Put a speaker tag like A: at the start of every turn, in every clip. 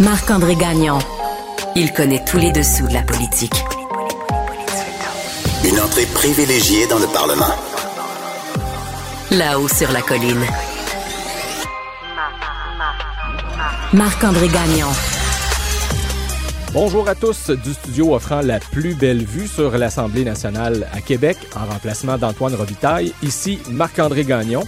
A: Marc-André Gagnon. Il connaît tous les dessous de la politique.
B: Une entrée privilégiée dans le Parlement.
A: Là-haut sur la colline. Marc-André Gagnon.
C: Bonjour à tous du studio offrant la plus belle vue sur l'Assemblée nationale à Québec en remplacement d'Antoine Robitaille. Ici Marc-André Gagnon.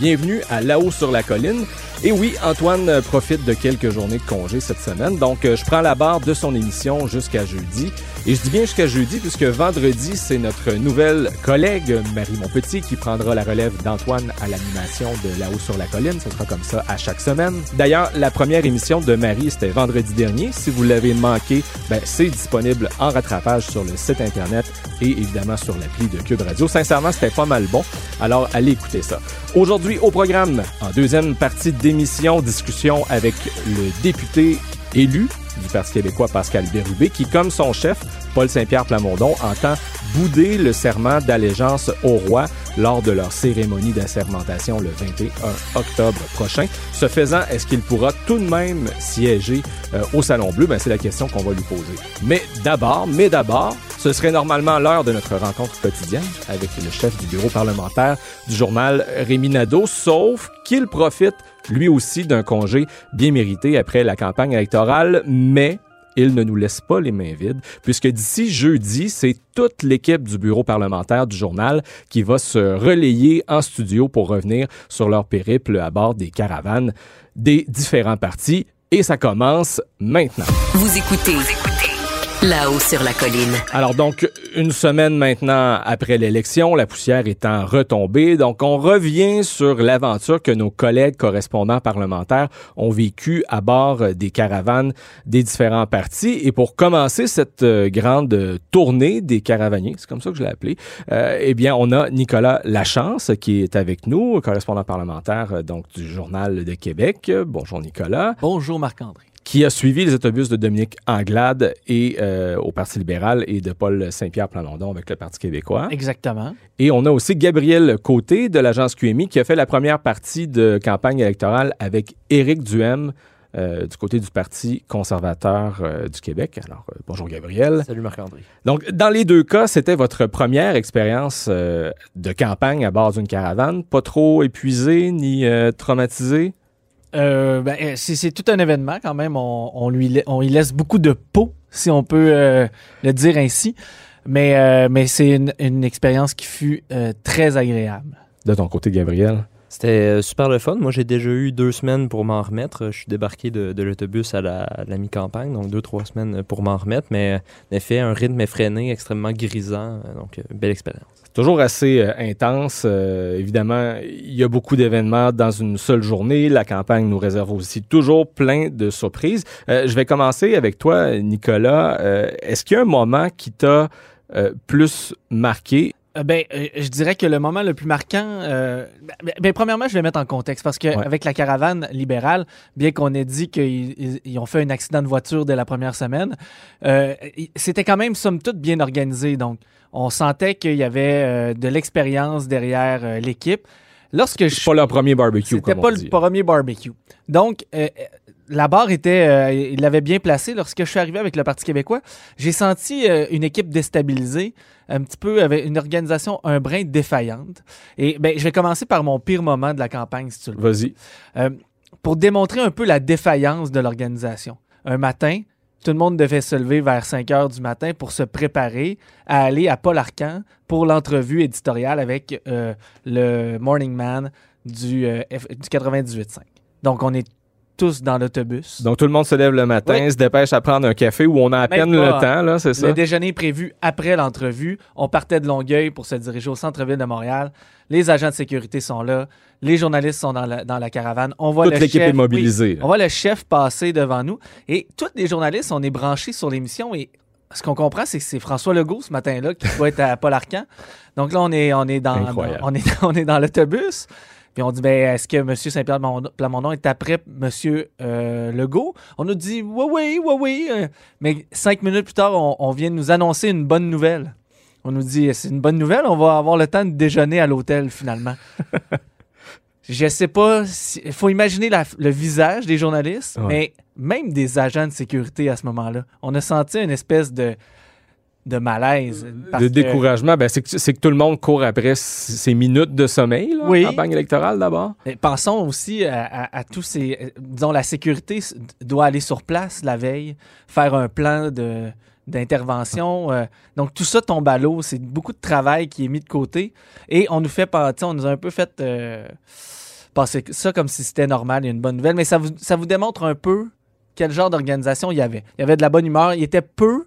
C: Bienvenue à Là-haut sur la colline. Et oui, Antoine profite de quelques journées de congé cette semaine, donc euh, je prends la barre de son émission jusqu'à jeudi. Et je dis bien jusqu'à jeudi puisque vendredi, c'est notre nouvelle collègue Marie Monpetit qui prendra la relève d'Antoine à l'animation de Là-haut sur la colline. Ce sera comme ça à chaque semaine. D'ailleurs, la première émission de Marie, c'était vendredi dernier. Si vous l'avez manqué, ben, c'est disponible en rattrapage sur le site Internet et évidemment sur l'appli de Cube Radio. Sincèrement, c'était pas mal bon. Alors, allez écouter ça. Aujourd'hui, au programme, en deuxième partie discussion avec le député élu du Parti québécois Pascal Bérubé, qui, comme son chef, Paul Saint-Pierre Plamondon, entend bouder le serment d'allégeance au roi lors de leur cérémonie d'assermentation le 21 octobre prochain. Ce faisant, est-ce qu'il pourra tout de même siéger euh, au Salon Bleu? Ben, c'est la question qu'on va lui poser. Mais d'abord, mais d'abord, ce serait normalement l'heure de notre rencontre quotidienne avec le chef du bureau parlementaire du journal Rémi Nadeau, sauf qu'il profite lui aussi d'un congé bien mérité après la campagne électorale, mais il ne nous laisse pas les mains vides, puisque d'ici jeudi, c'est toute l'équipe du bureau parlementaire du journal qui va se relayer en studio pour revenir sur leur périple à bord des caravanes des différents partis. Et ça commence maintenant.
A: Vous écoutez Là-haut sur la colline.
C: Alors donc, une semaine maintenant après l'élection, la poussière étant retombée, donc on revient sur l'aventure que nos collègues correspondants parlementaires ont vécu à bord des caravanes des différents partis. Et pour commencer cette euh, grande tournée des caravaniers, c'est comme ça que je l'ai appelé, euh, eh bien, on a Nicolas Lachance qui est avec nous, correspondant parlementaire euh, donc du Journal de Québec. Bonjour Nicolas.
D: Bonjour Marc-André
C: qui a suivi les autobus de Dominique Anglade et euh, au Parti libéral et de Paul Saint-Pierre Plamondon avec le Parti québécois.
D: Exactement.
C: Et on a aussi Gabriel Côté de l'agence QMI qui a fait la première partie de campagne électorale avec Éric Duhem euh, du côté du Parti conservateur euh, du Québec. Alors, euh, bonjour Gabriel.
D: Salut Marc-André.
C: Donc, dans les deux cas, c'était votre première expérience euh, de campagne à bord d'une caravane. Pas trop épuisé ni traumatisé?
D: Euh, ben, c'est tout un événement quand même. On, lui on y laisse beaucoup de peau, si on peut euh, le dire ainsi. Mais, euh, mais c'est une, une, expérience qui fut euh, très agréable.
C: De ton côté, Gabriel?
E: C'était super le fun. Moi, j'ai déjà eu deux semaines pour m'en remettre. Je suis débarqué de, l'autobus à la, mi-campagne, donc deux, trois semaines pour m'en remettre. Mais en effet, un rythme effréné, extrêmement grisant. Donc, belle expérience
C: toujours assez euh, intense. Euh, évidemment, il y a beaucoup d'événements dans une seule journée. La campagne nous réserve aussi toujours plein de surprises. Euh, je vais commencer avec toi, Nicolas. Est-ce qu'il y a un moment qui t'a plus marqué?
D: Ben, je dirais que le moment le plus marquant, euh, ben, ben, premièrement, je vais mettre en contexte parce qu'avec ouais. la caravane libérale, bien qu'on ait dit qu'ils ils ont fait un accident de voiture dès la première semaine, euh, c'était quand même somme toute bien organisé. Donc, on sentait qu'il y avait euh, de l'expérience derrière euh, l'équipe.
C: Lorsque je pas leur premier barbecue,
D: c'était pas
C: dit.
D: le premier barbecue. Donc, euh, la barre était, euh, il l'avait bien placée. Lorsque je suis arrivé avec le Parti québécois, j'ai senti euh, une équipe déstabilisée, un petit peu avec une organisation un brin défaillante. Et ben, je vais commencer par mon pire moment de la campagne, si tu le
C: veux. Vas-y.
D: Euh, pour démontrer un peu la défaillance de l'organisation. Un matin, tout le monde devait se lever vers 5 heures du matin pour se préparer à aller à Paul Arcan pour l'entrevue éditoriale avec le Morning Man du, du 98.5. Donc, on est tous dans l'autobus.
C: Donc tout le monde se lève le matin,
D: Oui.
C: se dépêche à prendre un café où on a à
D: Même
C: peine
D: pas.
C: le temps, là, c'est ça?
D: Le déjeuner est prévu après l'entrevue. On partait de Longueuil pour se diriger au centre-ville de Montréal. Les agents de sécurité sont là. Les journalistes sont dans la, dans la caravane. On voit
C: Toute
D: le
C: l'équipe
D: chef-
C: est mobilisée.
D: oui, on voit le chef passer devant nous. Et tous les journalistes, on est branchés sur l'émission. Et ce qu'on comprend, c'est que c'est François Legault ce matin-là qui doit être à Paul Arcan. Donc là, on est, on est dans, on est, on est dans l'autobus. Puis on dit, ben, est-ce que M. Saint-Pierre Plamondon- Plamondon est après M. Euh, Legault? On nous dit, oui, oui, oui, oui. Euh, Mais cinq minutes plus tard, on, on vient de nous annoncer une bonne nouvelle. On nous dit, c'est une bonne nouvelle, on va avoir le temps de déjeuner à l'hôtel finalement. Je sais pas, il faut imaginer la- le visage des journalistes,
C: Ouais.
D: mais même des agents de sécurité à ce moment-là. On a senti une espèce de, de malaise. parce
C: de
D: que-
C: découragement, ben, c'est que, c'est que tout le monde court après ces minutes de sommeil,
D: Oui.
C: campagne électorale d'abord.
D: Pensons aussi à, à- à tous ces. euh, Disons, la sécurité doit aller sur place la veille, faire un plan de d'intervention. euh, donc, tout ça tombe à l'eau. C'est beaucoup de travail qui est mis de côté. Et on nous fait On nous a un peu fait euh, passer ça comme si c'était normal. Il y a une bonne nouvelle. Mais ça vous, ça vous démontre un peu quel genre d'organisation il y avait. Il y avait de la bonne humeur. Il était peu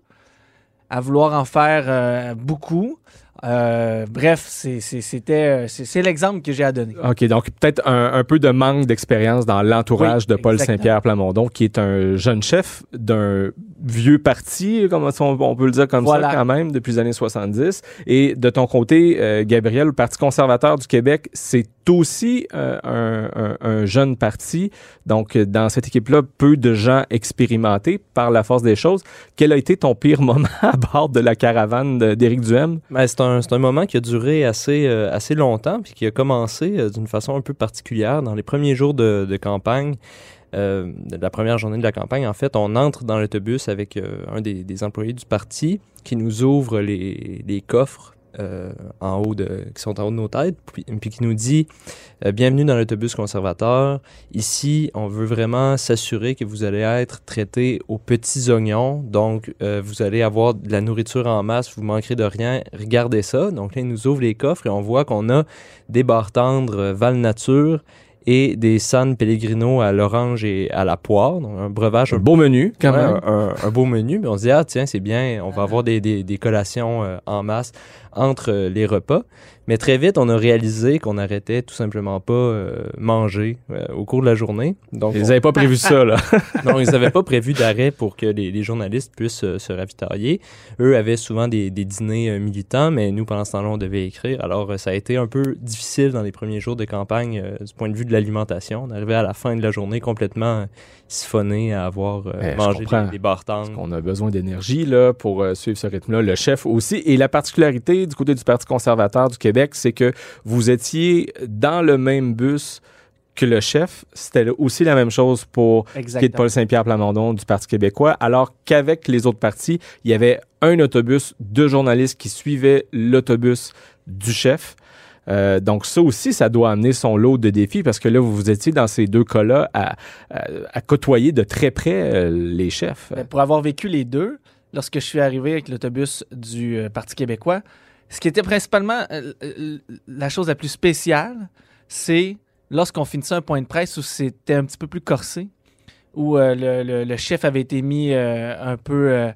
D: à vouloir en faire euh, beaucoup. Euh, bref, c'est- c'est- c'était c'est c'est l'exemple que j'ai à donner.
C: OK, donc peut-être un, un peu de manque d'expérience dans l'entourage
D: Oui,
C: de Paul. Saint-Pierre Plamondon, qui est un jeune chef d'un vieux parti, comme on, on peut le dire comme
D: Voilà.
C: ça quand même, depuis les années 70. Et de ton côté, euh, Gabriel, le Parti conservateur du Québec, c'est aussi euh, un, un- un jeune parti. Donc, euh, dans cette équipe-là, peu de gens expérimentés par la force des choses. Quel a été ton pire moment à bord de la caravane d'Éric Duhem?
E: Ben, c'est un, c'est un moment qui a duré assez, euh, longtemps, puis qui a commencé euh, d'une façon un peu particulière. Dans les premiers jours de, campagne, euh, la première journée de la campagne, en fait, on entre dans l'autobus avec un des, employés du parti qui nous ouvre les coffres euh, en haut de, qui sont en haut de nos têtes, puis, puis qui nous dit euh, Bienvenue dans l'autobus conservateur. Ici, on veut vraiment s'assurer que vous allez être traité aux petits oignons. Donc, euh, vous allez avoir de la nourriture en masse, vous manquerez de rien. Regardez ça. Donc, là, il nous ouvre les coffres et on voit qu'on a des barres tendres Val Nature et des San Pellegrino à l'orange et à la poire. Donc, un breuvage
C: Un beau menu, quand
E: Ouais,
C: même.
E: un, un beau menu, mais on se dit, ah tiens, c'est bien, on va avoir des, des, des collations euh, en masse entre euh, les repas. Mais très vite, on a réalisé qu'on n'arrêtait tout simplement pas euh, manger euh, au cours de la journée. Donc,
C: Ils
E: on-
C: n'avaient pas prévu ça, là.
E: non, ils n'avaient pas prévu d'arrêt pour que les, les journalistes puissent euh, se ravitailler. Eux avaient souvent des, des dîners militants, mais nous, pendant ce temps-là, on devait écrire. Alors, ça a été un peu difficile dans les premiers jours de campagne du point de vue de l'alimentation. On arrivait à la fin de la journée complètement siphonné à avoir euh,
C: Eh, je
E: mangé des, des barres tendres.
C: On a besoin d'énergie là pour euh, suivre ce rythme-là. Le chef aussi. Et la particularité du côté du Parti conservateur du Québec, c'est que vous étiez dans le même bus que le chef. C'était aussi la même chose pour qui. Paul Saint-Pierre Plamondon du Parti québécois, alors qu'avec les autres partis, il y avait un autobus de journalistes qui suivaient l'autobus du chef. Euh, donc ça aussi, ça doit amener son lot de défis parce que là, vous vous étiez dans ces deux cas-là à, côtoyer de très près euh, les chefs.
D: Ben, pour avoir vécu les deux, lorsque je suis arrivé avec l'autobus du euh, Parti québécois, ce qui était principalement la chose la plus spéciale, c'est lorsqu'on finissait un point de presse où c'était un petit peu plus corsé, où le, chef avait été mis un peu...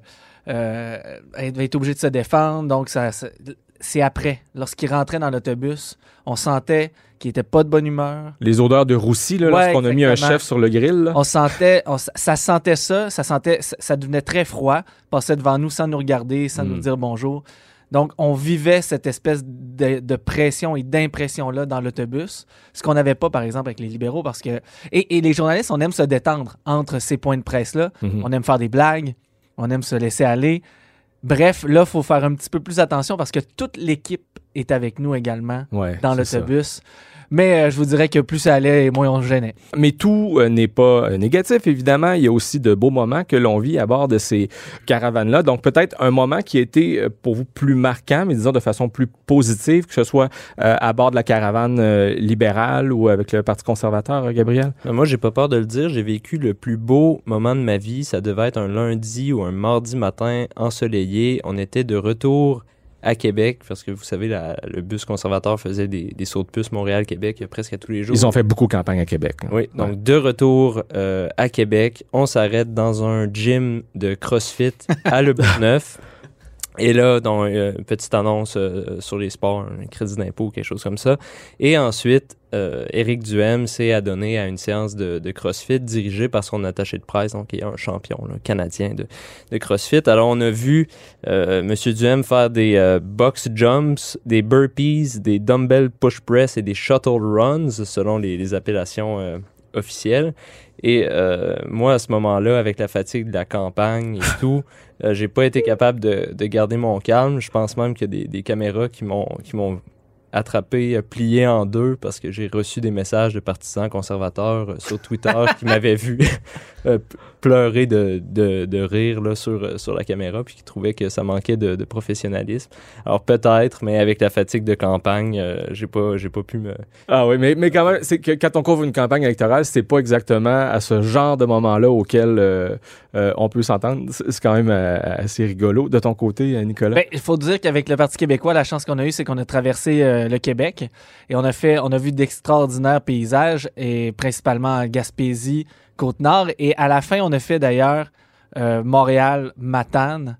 D: avait été obligé de se défendre, donc ça- c'est après, lorsqu'il rentrait dans l'autobus, on sentait qu'il était pas de bonne humeur,
C: Les odeurs de roussi, là,
D: Ouais,
C: lorsqu'on a mis un chef sur le grill. là.
D: on sentait, on- ça sentait ça, ça sentait, ça, devenait très froid, passait devant nous sans nous regarder, sans
C: Mm.
D: nous dire bonjour. Donc, on vivait cette espèce de, de pression et d'impression-là dans l'autobus, ce qu'on n'avait pas, par exemple, avec les libéraux, parce que... Et, et les journalistes, on aime se détendre entre ces points de presse-là.
C: Mhm.
D: On aime faire des blagues, on aime se laisser aller. Bref, là, il faut faire un petit peu plus attention parce que toute l'équipe est avec nous également
C: Ouais,
D: dans l'autobus. Mais euh, je vous dirais que plus ça allait et moins on se gênait.
C: Mais tout euh, n'est pas euh, négatif, évidemment. Il y a aussi de beaux moments que l'on vit à bord de ces caravanes-là. Donc, peut-être un moment qui a été pour vous plus marquant, mais disons de façon plus positive, que ce soit euh, à bord de la caravane euh, libérale ou avec le Parti conservateur, euh, Gabriel?
E: Mais Moi, j'ai pas peur de le dire. J'ai vécu le plus beau moment de ma vie. Ça devait être un lundi ou un mardi matin ensoleillé. On était de retour à Québec, parce que vous savez, la- le bus conservateur faisait des, des sauts de puce Montréal-Québec presque à tous les jours.
C: Ils ont fait beaucoup de campagne à Québec. là.
E: Oui, donc
C: Ouais.
E: de retour euh, à Québec, on s'arrête dans un gym de CrossFit à Le Neuf. Et là, dans euh, une petite annonce euh, sur les sports, un crédit d'impôt, quelque chose comme ça. Et ensuite, euh, Duhem s'est adonné à une séance de, CrossFit dirigée par son attaché de presse, donc il est un champion canadien de, CrossFit. Alors, on a vu euh, Monsieur Duhem faire des box jumps, des burpees, des dumbbell push press et des shuttle runs, selon les, appellations officielles. Et euh, moi, à ce moment-là, avec la fatigue de la campagne et tout, euh, j'ai pas été capable de, de garder mon calme. Je pense même qu'il y a des, des caméras qui m'ont qui m'ont attrapé, euh, plié en deux parce que j'ai reçu des messages de partisans conservateurs euh, sur Twitter qui m'avaient vu euh, pleurer de, de, de rire là, sur, sur la caméra puis qui trouvaient que ça manquait de, de professionnalisme. Alors peut-être, mais avec la fatigue de campagne, euh, j'ai pas j'ai pas pu me
C: Ah oui, mais, mais quand même, c'est que quand on couvre une campagne électorale, c'est pas exactement à ce genre de moment-là auquel euh, euh, on peut s'entendre. C'est quand même assez rigolo. De ton côté, Nicolas?
D: Ben, il faut dire qu'avec le Parti québécois, la chance qu'on a eue, c'est qu'on a traversé euh, le Québec et on a fait, on a vu d'extraordinaires paysages et principalement en Gaspésie, Côte-Nord. Et à la fin, on a fait d'ailleurs euh, Montréal, Matane.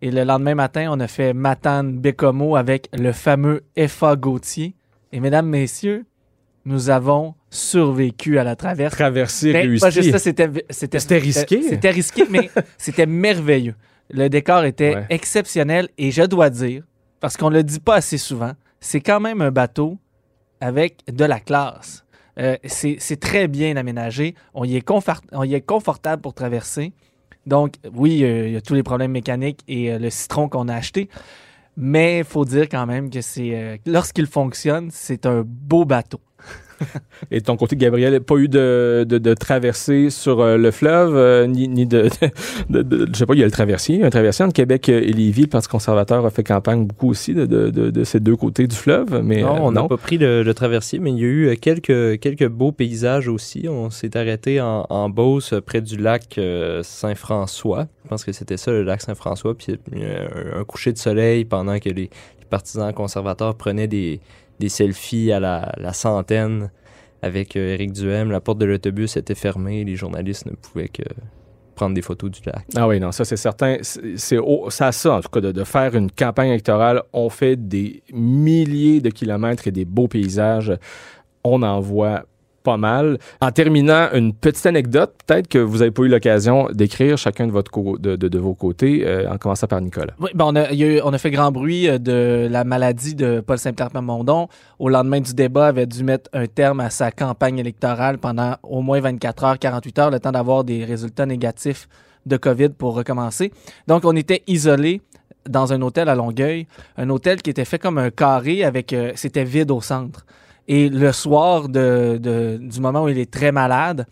D: Et le lendemain matin, on a fait Matane, Bécomo avec le fameux FA Gauthier. Et mesdames, messieurs, nous avons survécu à la traverse.
C: Traversée
D: Ben,
C: réussie.
D: pas juste ça, c'était, c'était,
C: C'était risqué.
D: C'était risqué, mais c'était merveilleux. Le décor était
C: Ouais.
D: exceptionnel et je dois dire, parce qu'on ne le dit pas assez souvent, c'est quand même un bateau avec de la classe. Euh, c'est, très bien aménagé. On y, est confortable pour traverser. Donc, oui, il y a tous les problèmes mécaniques et euh, le citron qu'on a acheté. Mais il faut dire quand même que c'est euh, lorsqu'il fonctionne, c'est un beau bateau.
C: Et de ton côté, Gabriel, pas eu de, de, de traversée sur euh, le fleuve, euh, ni, ni de, de, Je sais pas, il y a le traversier. Un traversier entre Québec et Lévis. Le Parti conservateur a fait campagne beaucoup aussi de, ces deux côtés du fleuve. Mais
E: Non,
C: euh,
E: on n'a pas pris le, le traversier, mais il y a eu quelques, quelques beaux paysages aussi. On s'est arrêté en, en Beauce, près du lac Saint-François. Je pense que c'était ça, le lac Saint-François. Puis il y a eu un, un coucher de soleil pendant que les, les partisans conservateurs prenaient des, des selfies à la, centaine avec euh, Éric Duhem. La porte de l'autobus était fermée. Les journalistes ne pouvaient que prendre des photos du lac.
C: Ah oui, non, ça c'est certain. C'est à ça, en tout cas, de, de faire une campagne électorale. On fait des milliers de kilomètres et des beaux paysages. On en voit pas mal. En terminant, une petite anecdote, peut-être que vous n'avez pas eu l'occasion d'écrire chacun de, votre de, de- vos côtés, euh, en commençant par Nicolas.
D: Oui, ben on, a, on a fait grand bruit euh, de la maladie de Paul Saint-Pierre Plamondon. Au lendemain du débat, avait dû mettre un terme à sa campagne électorale pendant au moins 24 heures, 48 heures, le temps d'avoir des résultats négatifs de COVID pour recommencer. Donc, on était isolés dans un hôtel à Longueuil, un hôtel qui était fait comme un carré avec, euh, c'était vide au centre. Et le soir de, de- du moment où il est très malade,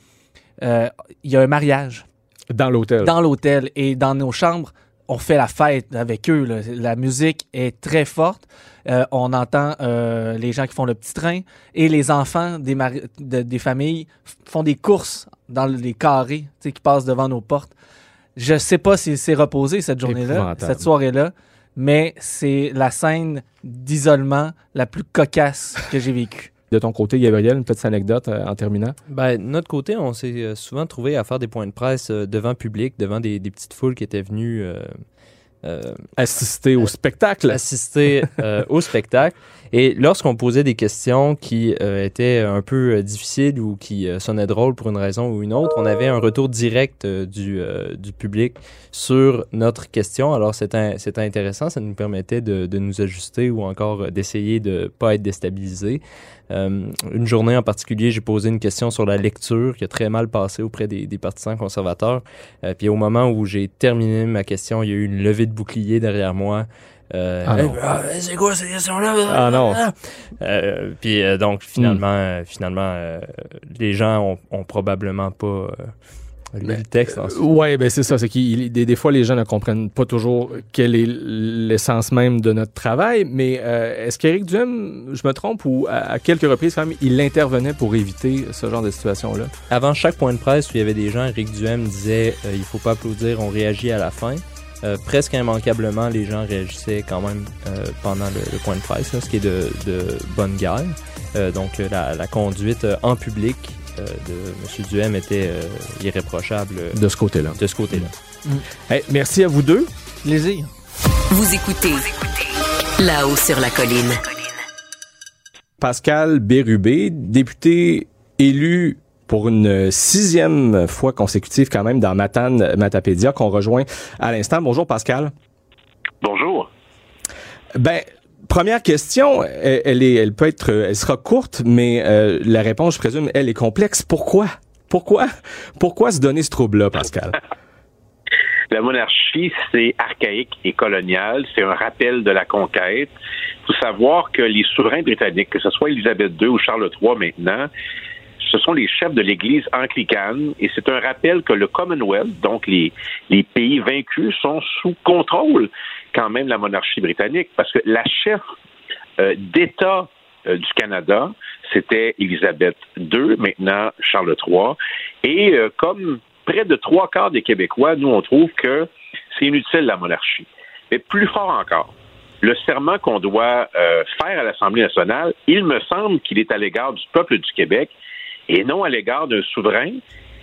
D: euh, il y a un mariage
C: Dans l'hôtel.
D: dans l'hôtel et dans nos chambres, on fait la fête avec eux. là. La musique est très forte. Euh, on entend euh, les gens qui font le petit train et les enfants des, mari- de- des familles font des courses dans les carrés qui passent devant nos portes. Je sais pas si c'est reposé cette journée-là, cette soirée-là, mais c'est la scène d'isolement la plus cocasse que j'ai vécue.
C: De ton côté, Gabriel, une petite anecdote euh, en terminant.
E: Ben, de notre côté, on s'est euh, souvent trouvé à faire des points de presse euh, devant public, devant des, des petites foules qui étaient venues euh, euh,
C: Assister au spectacle.
E: assister euh, au spectacle. Et lorsqu'on posait des questions qui euh, étaient un peu euh, difficiles ou qui euh, sonnaient drôles pour une raison ou une autre, on avait un retour direct euh, du, euh, du public sur notre question. Alors c'était intéressant, ça nous permettait de, de nous ajuster ou encore euh, d'essayer de pas être déstabilisé. Euh, une journée en particulier, j'ai posé une question sur la lecture qui a très mal passé auprès des, des partisans conservateurs. Euh, puis au moment où j'ai terminé ma question, il y a eu une levée de bouclier derrière moi. Euh,
C: Ah non.
E: Ah, c'est quoi cette question-là?
C: Ah non.
E: Euh, puis euh, donc finalement, euh, finalement, euh, les gens ont, ont probablement pas euh, lu
C: Mais,
E: le texte. ensuite.
C: Ouais, ben c'est ça. C'est qu'il des, des fois les gens ne comprennent pas toujours quelle est l'essence même de notre travail. Mais euh, est-ce qu'Éric Duhem, je me trompe, ou à, à quelques reprises quand même, il intervenait pour éviter ce genre de situation-là?
E: Avant chaque point de presse où il y avait des gens, Eric Duhem disait euh, il faut pas applaudir, on réagit à la fin. euh, presque immanquablement, les gens réagissaient quand même euh, pendant le, point de presse, ce qui est de, bonne guerre. donc la, conduite en public de M. Duhem était irréprochable.
C: De ce côté-là.
E: De ce côté-là.
C: Mm. merci à vous deux.
D: Plaisir.
A: Vous écoutez là-haut sur la colline.
C: Pascal Bérubé, député élu pour une sixième fois consécutive quand même dans Matane Matapédia qu'on rejoint à l'instant. Bonjour Pascal.
F: Bonjour.
C: Ben, première question, elle, est, elle peut être, elle sera courte, mais euh, la réponse, je présume, elle est complexe. Pourquoi? Pourquoi? Pourquoi se donner ce trouble-là, Pascal?
F: La monarchie, c'est archaïque et colonial. C'est un rappel de la conquête. Il faut savoir que les souverains britanniques, que ce soit Élisabeth II ou Charles III maintenant, ce sont les chefs de l'Église anglicane et c'est un rappel que le Commonwealth, donc les, les pays vaincus, sont sous contrôle quand même la monarchie britannique parce que la chef euh, d'État euh, du Canada, c'était Élisabeth II, maintenant Charles III. Et euh, comme près de trois quarts des Québécois, nous, on trouve que c'est inutile la monarchie. Mais plus fort encore, le serment qu'on doit faire à l'Assemblée nationale, il me semble qu'il est à l'égard du peuple du Québec et non à l'égard d'un souverain,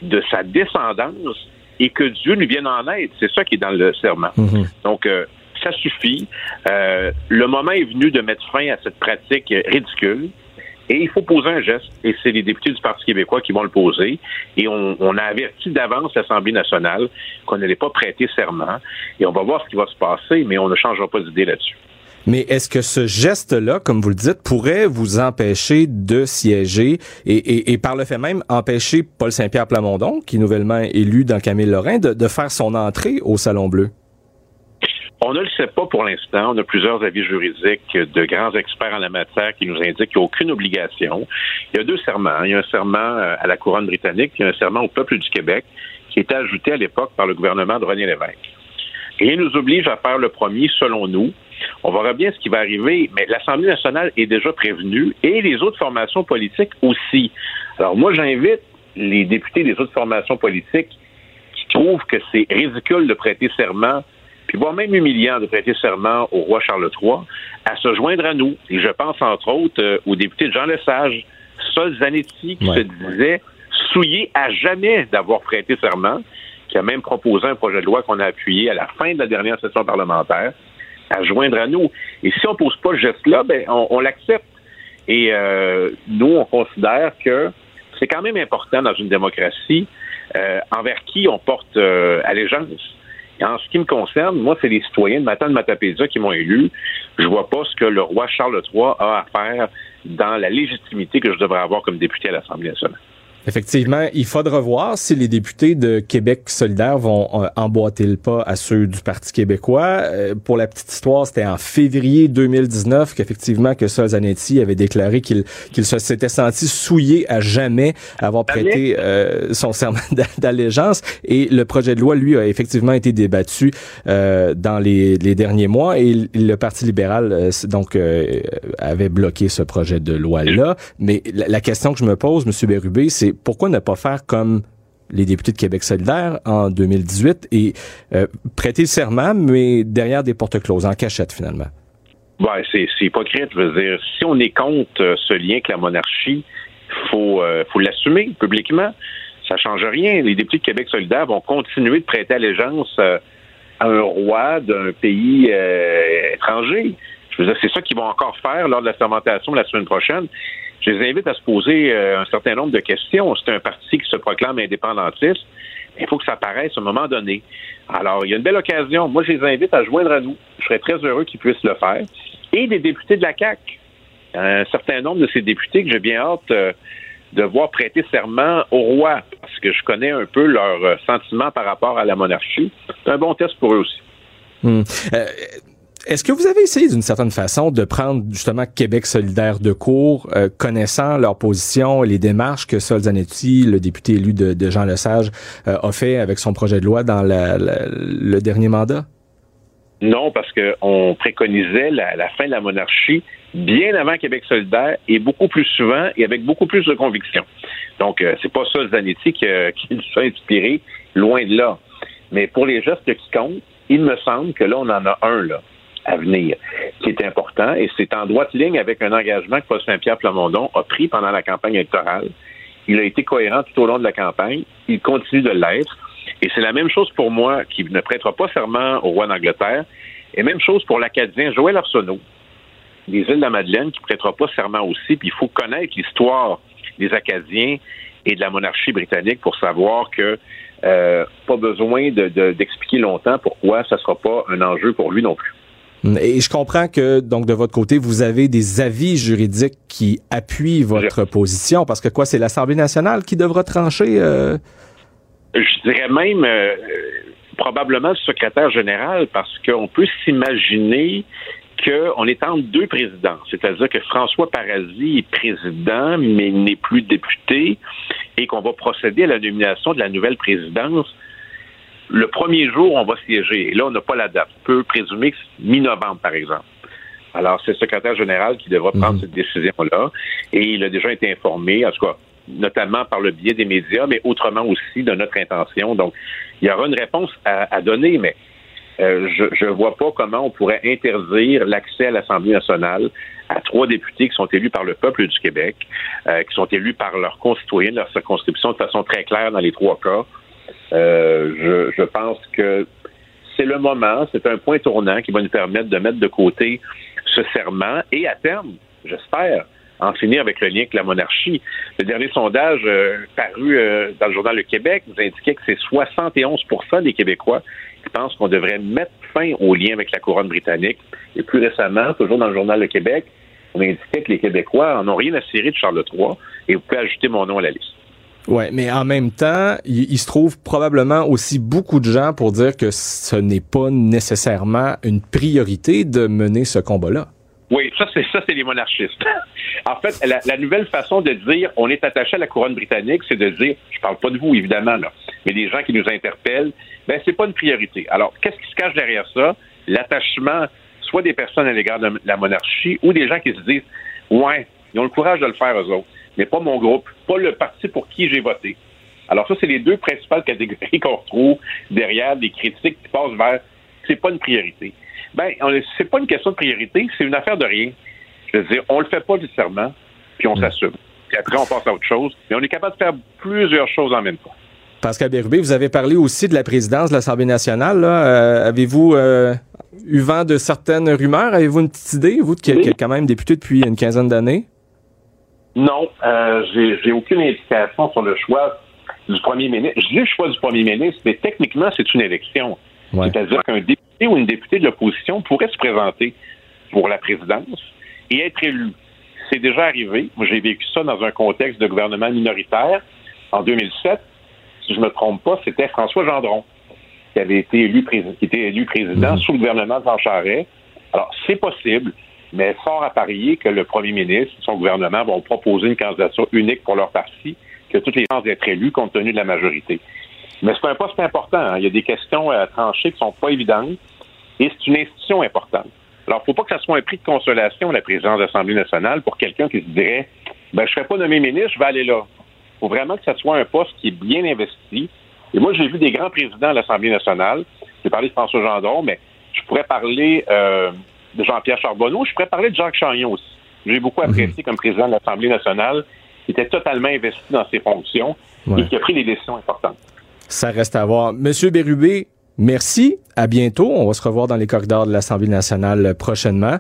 F: de sa descendance, et que Dieu lui vienne en aide. C'est ça qui est dans le serment. Mhm. Donc, euh, ça suffit. Euh, le moment est venu de mettre fin à cette pratique ridicule. Et il faut poser un geste, et c'est les députés du Parti québécois qui vont le poser. Et on, on a averti d'avance l'Assemblée nationale qu'on n'allait pas prêter serment. Et on va voir ce qui va se passer, mais on ne changera pas d'idée là-dessus.
C: Mais est-ce que ce geste-là, comme vous le dites, pourrait vous empêcher de siéger et, et, par le fait même empêcher Paul Saint-Pierre Plamondon, qui est nouvellement élu dans Camille Lorrain, de, de faire son entrée au Salon Bleu?
F: On ne le sait pas pour l'instant. On a plusieurs avis juridiques de grands experts en la matière qui nous indiquent qu'il n'y a aucune obligation. Il y a deux serments. Il y a un serment euh, à la couronne britannique, a un serment au peuple du Québec qui était ajouté à l'époque par le gouvernement de René Lévesque. Et il nous oblige à faire le premier, selon nous, on verra bien ce qui va arriver, mais l'Assemblée nationale est déjà prévenue et les autres formations politiques aussi. Alors moi, j'invite les députés des autres formations politiques qui trouvent que c'est ridicule de prêter serment, puis voire même humiliant de prêter serment au roi Charles III, à se joindre à nous. Et je pense entre autres euh, au député Jean Lesage, Sol Zanetti, qui se disait souillé à jamais d'avoir prêté serment, qui a même proposé un projet de loi qu'on a appuyé à la fin de la dernière session parlementaire à joindre à nous. Et si on pose pas le geste-là, ben, on, l'accepte. Et euh, nous, on considère que c'est quand même important dans une démocratie euh, envers qui on porte euh, allégeance. En ce qui me concerne, moi, c'est les citoyens de Matane Matapédia qui m'ont élu. Je vois pas ce que le roi Charles III a à faire dans la légitimité que je devrais avoir comme député à l'Assemblée nationale.
C: Effectivement, il faudra voir si les députés de Québec solidaire vont euh, emboîter le pas à ceux du Parti québécois. Euh, pour la petite histoire, c'était en février 2019 qu'effectivement que Sol Zanetti avait déclaré qu'il qu'il se s'était senti souillé à jamais avoir prêté euh, son serment d'allégeance et le projet de loi lui a effectivement été débattu dans les, les, derniers mois et le Parti libéral donc avait bloqué ce projet de loi là. Mais la, la question que je me pose, Monsieur Bérubé, c'est pourquoi ne pas faire comme les députés de Québec solidaire en 2018 et euh, prêter serment, mais derrière des portes closes, en cachette finalement?
F: Ouais, c'est, hypocrite. Je veux dire, si on est contre euh, ce lien avec la monarchie, faut euh, faut l'assumer publiquement. Ça change rien. Les députés de Québec solidaire vont continuer de prêter allégeance à un roi d'un pays étranger. Je veux dire, c'est ça qu'ils vont encore faire lors de la fermentation la semaine prochaine je les invite à se poser euh, un certain nombre de questions. C'est un parti qui se proclame indépendantiste. Il faut que ça apparaisse à un moment donné. Alors, il y a une belle occasion. Moi, je les invite à joindre à nous. Je serais très heureux qu'ils puissent le faire. Et des députés de la CAQ. Un certain nombre de ces députés que j'ai bien hâte euh, de voir prêter serment au roi, parce que je connais un peu leurs euh, sentiments par rapport à la monarchie. C'est un bon test pour eux aussi.
C: Hmm. Est-ce que vous avez essayé d'une certaine façon de prendre justement Québec solidaire de court, euh, connaissant leur position et les démarches que Sol Zanetti, le député élu de, Jean Lesage, euh, a fait avec son projet de loi dans le dernier mandat?
F: Non, parce qu'on préconisait la, fin de la monarchie bien avant Québec solidaire et beaucoup plus souvent et avec beaucoup plus de conviction. Donc, euh, c'est pas ça Zanetti qui, a inspiré, loin de là. Mais pour les gestes qui comptent, Il me semble que là, on en a un là à venir qui est important et c'est en droite ligne avec un engagement que Paul Saint-Pierre Plamondon a pris pendant la campagne électorale. Il a été cohérent tout au long de la campagne. Il continue de l'être. Et c'est la même chose pour moi qui ne prêtera pas serment au roi d'Angleterre. Et même chose pour l'Acadien Joël Arsenault des îles de la Madeleine qui prêtera pas serment aussi. Puis il faut connaître l'histoire des Acadiens et de la monarchie britannique pour savoir que euh, pas besoin d'expliquer longtemps pourquoi ça sera pas un enjeu pour lui non plus.
C: Et je comprends que donc de votre côté, vous avez des avis juridiques qui appuient votre position, parce que quoi, c'est l'Assemblée nationale qui devra trancher. Euh?
F: Je dirais même euh, probablement le secrétaire général, parce qu'on peut s'imaginer qu'on est entre deux présidents. C'est-à-dire que François Paradis est président, mais n'est plus député, et qu'on va procéder à la nomination de la nouvelle présidence. Le premier jour, on va siéger. Et là, on n'a pas la date. On peut présumer que c'est mi-novembre, par exemple. Alors, c'est le secrétaire général qui devra prendre mhm. cette décision-là. Et il a déjà été informé, en tout cas, notamment par le biais des médias, mais autrement aussi de notre intention. Donc, il y aura une réponse à, à donner, mais euh, je ne vois pas comment on pourrait interdire l'accès à l'Assemblée nationale à trois députés qui sont élus par le peuple du Québec, euh, qui sont élus par leurs concitoyens, leur circonscription de façon très claire dans les trois cas. Euh, je, pense que c'est le moment, c'est un point tournant qui va nous permettre de mettre de côté ce serment et à terme, j'espère, en finir avec le lien avec la monarchie. Le dernier sondage paru dans le journal Le Québec nous indiquait que c'est 71% des Québécois qui pensent qu'on devrait mettre fin au lien avec la couronne britannique. Et plus récemment, toujours dans le journal Le Québec, on indiquait que les Québécois en ont rien à cirer de Charles III et vous pouvez ajouter mon nom à la liste.
C: Ouais, mais en même temps, il, se trouve probablement aussi beaucoup de gens pour dire que ce n'est pas nécessairement une priorité de mener ce combat-là.
F: Oui, ça c'est ça c'est les monarchistes. en fait, la, nouvelle façon de dire on est attaché à la couronne britannique, c'est de dire, je parle pas de vous évidemment là, mais des gens qui nous interpellent, ben c'est pas une priorité. Alors, qu'est-ce qui se cache derrière ça? L'attachement soit des personnes à l'égard de la monarchie ou des gens qui se disent ouais, ils ont le courage de le faire eux autres, mais pas mon groupe, pas le parti pour qui j'ai voté. Alors ça, c'est les deux principales catégories qu'on retrouve derrière des critiques qui passent vers c'est pas une priorité. Ben, c'est pas une question de priorité, c'est une affaire de rien. Je veux dire, on le fait pas nécessairement, puis on mm. s'assume. Puis après, on passe à autre chose. Mais on est capable de faire plusieurs choses en même temps.
C: Pascal Bérubé, vous avez parlé aussi de la présidence de l'Assemblée nationale. Euh, avez-vous euh, eu vent de certaines rumeurs? Avez-vous une petite idée, vous, qui, êtes quand même député depuis une quinzaine d'années?
F: Non, euh, j'ai aucune indication sur le choix du premier ministre. Je dis le choix du premier ministre, mais techniquement, c'est une élection. C'est-à-dire qu'un député ou une députée de l'opposition pourrait se présenter pour la présidence et être élu. C'est déjà arrivé. Moi, j'ai vécu ça dans un contexte de gouvernement minoritaire en 2007. Si je me trompe pas, c'était François Gendron qui avait été élu, qui était élu président mmh. sous le gouvernement de Jean Charest. Alors, c'est possible, mais fort à parier que le premier ministre et son gouvernement vont proposer une candidature unique pour leur parti, que toutes les chances d'être élus compte tenu de la majorité? Mais c'est un poste important. Hein. Il y a des questions à trancher qui sont pas évidentes et c'est une institution importante. Alors, ne faut pas que ça soit un prix de consolation, la présidence de l'Assemblée nationale, pour quelqu'un qui se dirait ben, je ne serai pas nommé ministre, je vais aller là. Il faut vraiment que ça soit un poste qui est bien investi. Et moi, j'ai vu des grands présidents de l'Assemblée nationale. J'ai parlé de François Gendron, mais je pourrais parler euh, de Jean-Pierre Charbonneau. Je pourrais parler de Jacques Chagnon aussi. J'ai beaucoup mhm. apprécié comme président de l'Assemblée nationale, qui était totalement investi dans ses fonctions et qui a pris des décisions importantes.
C: Ça reste à voir. Monsieur Bérubé, Merci, à bientôt. On va se revoir dans les corridors de l'Assemblée nationale prochainement.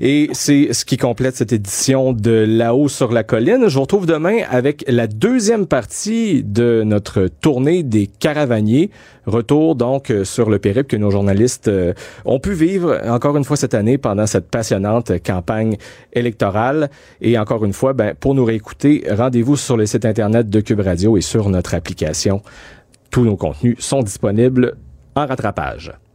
C: Et c'est ce qui complète cette édition de Là-haut sur la colline. Je vous retrouve demain avec la deuxième partie de notre tournée des caravaniers. Retour donc sur le périple que nos journalistes euh, ont pu vivre encore une fois cette année pendant cette passionnante campagne électorale. Et encore une fois, ben, pour nous réécouter, rendez-vous sur le site internet de Cube Radio et sur notre application. Tous nos contenus sont disponibles en rattrapage.